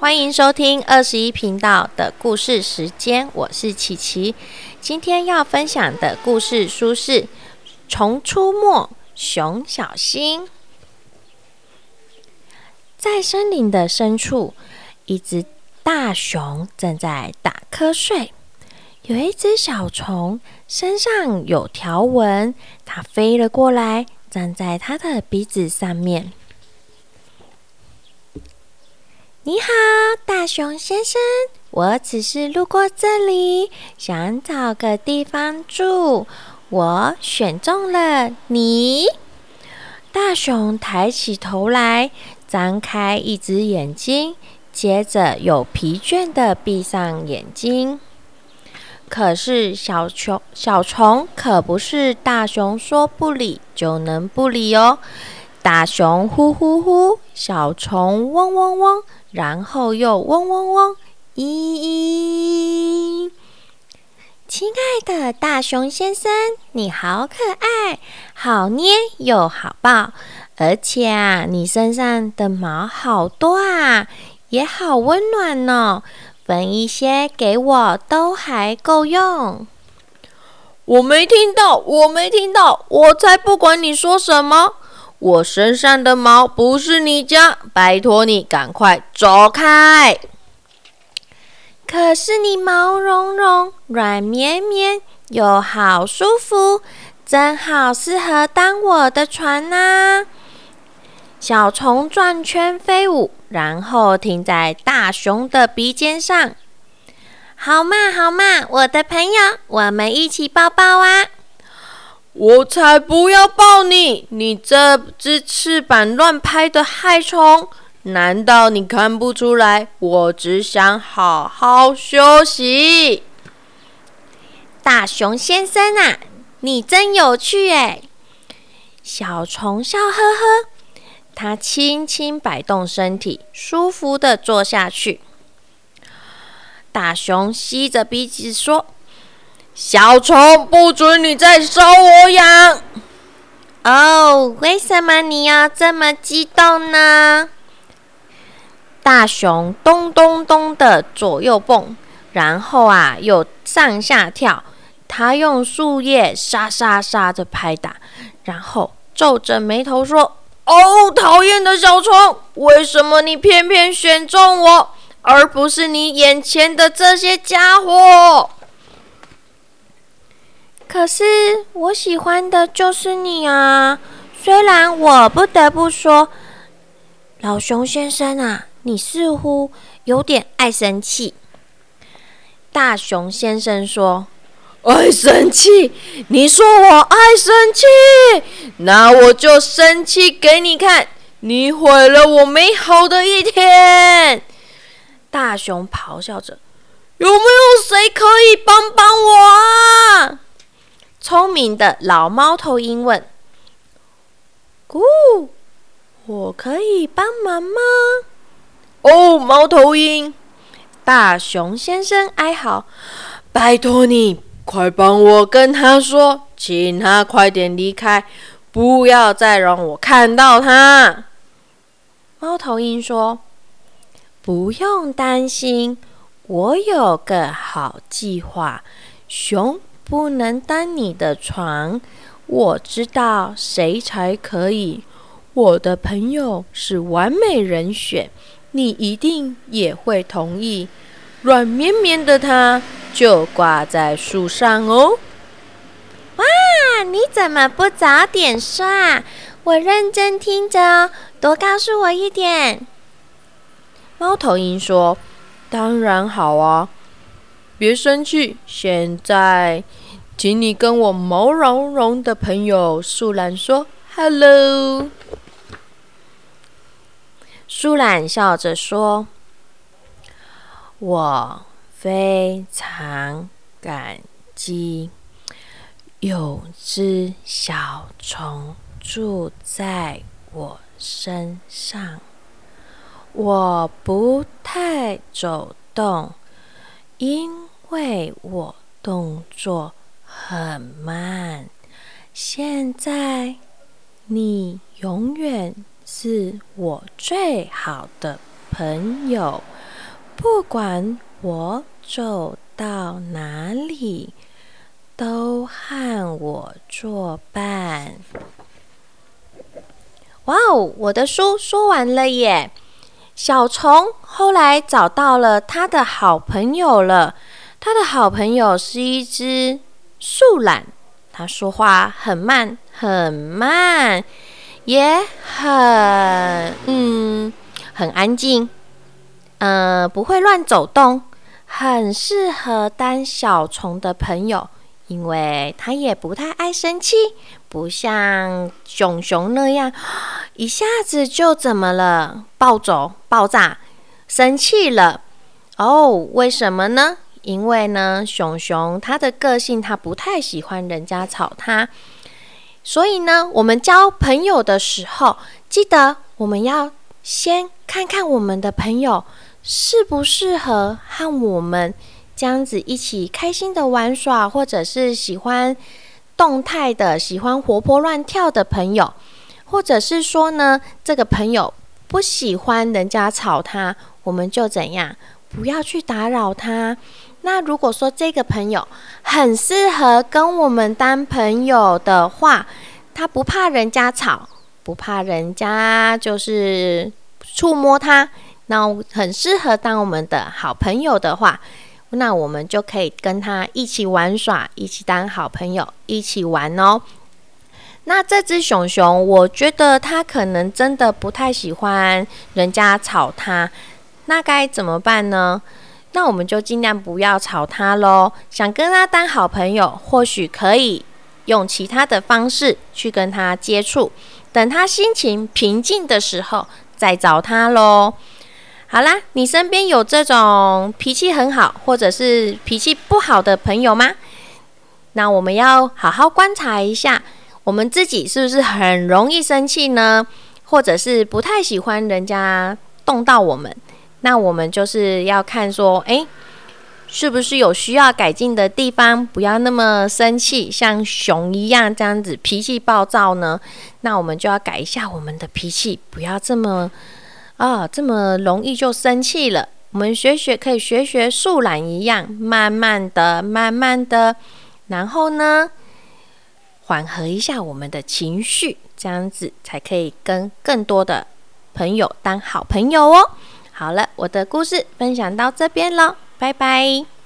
欢迎收听二十一频道的故事时间，我是琪琪。今天要分享的故事书是《虫出没，熊小心》。在森林的深处，一只大熊正在打瞌睡。有一只小虫身上有条纹，它飞了过来，站在它的鼻子上面。你好，大熊先生，我只是路过这里，想找个地方住。我选中了你。大熊抬起头来，张开一只眼睛，接着又疲倦的闭上眼睛。可是小熊小虫可不是大熊说不理就能不理哦。大熊呼呼呼，小虫嗡嗡嗡。然后又嗡嗡嗡，咦咦！亲爱的大熊先生，你好可爱，好捏又好抱，而且啊，你身上的毛好多啊，也好温暖呢。分一些给我都还够用。我没听到，我没听到，我才不管你说什么。我身上的毛不是你家，拜托你赶快走开！可是你毛茸茸、软绵绵又好舒服，正好适合当我的船呐！小虫转圈飞舞，然后停在大熊的鼻尖上。好嘛好嘛，我的朋友，我们一起抱抱啊！我才不要抱你！你这只翅膀乱拍的害虫，难道你看不出来？我只想好好休息。大熊先生啊，你真有趣哎！小虫笑呵呵，它轻轻摆动身体，舒服的坐下去。大熊吸着鼻子说。小虫，不准你再搔我痒！哦，为什么你要这么激动呢？大熊咚咚咚的左右蹦，然后啊又上下跳。他用树叶沙沙沙的拍打，然后皱着眉头说：“哦，讨厌的小虫，为什么你偏偏选中我，而不是你眼前的这些家伙？”可是我喜欢的就是你啊！虽然我不得不说，老熊先生啊，你似乎有点爱生气。大熊先生说：“爱生气？你说我爱生气？那我就生气给你看！你毁了我美好的一天！”大熊咆哮着：“有没有谁可以帮帮我啊？”聪明的老猫头鹰问：“咕，我可以帮忙吗？”哦，猫头鹰，大熊先生哀嚎：“拜托你，快帮我跟他说，请他快点离开，不要再让我看到他。”猫头鹰说：“不用担心，我有个好计划，熊。”不能当你的床，我知道谁才可以。我的朋友是完美人选，你一定也会同意。软绵绵的它就挂在树上哦。哇，你怎么不早点说啊？我认真听着哦，多告诉我一点。猫头鹰说：“当然好啊。”别生气，现在，请你跟我毛茸茸的朋友树懒说 “hello”。树懒笑着说：“我非常感激，有只小虫住在我身上。我不太走动，因。”为我动作很慢，现在你永远是我最好的朋友。不管我走到哪里，都和我作伴。哇哦，我的书说完了耶！小虫后来找到了他的好朋友了。他的好朋友是一只树懒，它说话很慢，很慢，也很嗯，很安静，呃，不会乱走动，很适合当小虫的朋友，因为它也不太爱生气，不像熊熊那样一下子就怎么了，暴走、爆炸、生气了。哦，为什么呢？因为呢，熊熊他的个性，他不太喜欢人家吵他，所以呢，我们交朋友的时候，记得我们要先看看我们的朋友适不适合和我们这样子一起开心的玩耍，或者是喜欢动态的、喜欢活泼乱跳的朋友，或者是说呢，这个朋友不喜欢人家吵他，我们就怎样，不要去打扰他。那如果说这个朋友很适合跟我们当朋友的话，他不怕人家吵，不怕人家就是触摸他，那很适合当我们的好朋友的话，那我们就可以跟他一起玩耍，一起当好朋友，一起玩哦。那这只熊熊，我觉得它可能真的不太喜欢人家吵它，那该怎么办呢？那我们就尽量不要吵他喽。想跟他当好朋友，或许可以用其他的方式去跟他接触。等他心情平静的时候，再找他喽。好啦，你身边有这种脾气很好，或者是脾气不好的朋友吗？那我们要好好观察一下，我们自己是不是很容易生气呢？或者是不太喜欢人家动到我们？那我们就是要看说，哎，是不是有需要改进的地方？不要那么生气，像熊一样这样子脾气暴躁呢？那我们就要改一下我们的脾气，不要这么啊，这么容易就生气了。我们学学，可以学学树懒一样，慢慢的、慢慢的，然后呢，缓和一下我们的情绪，这样子才可以跟更多的朋友当好朋友哦。好了，我的故事分享到这边喽，拜拜。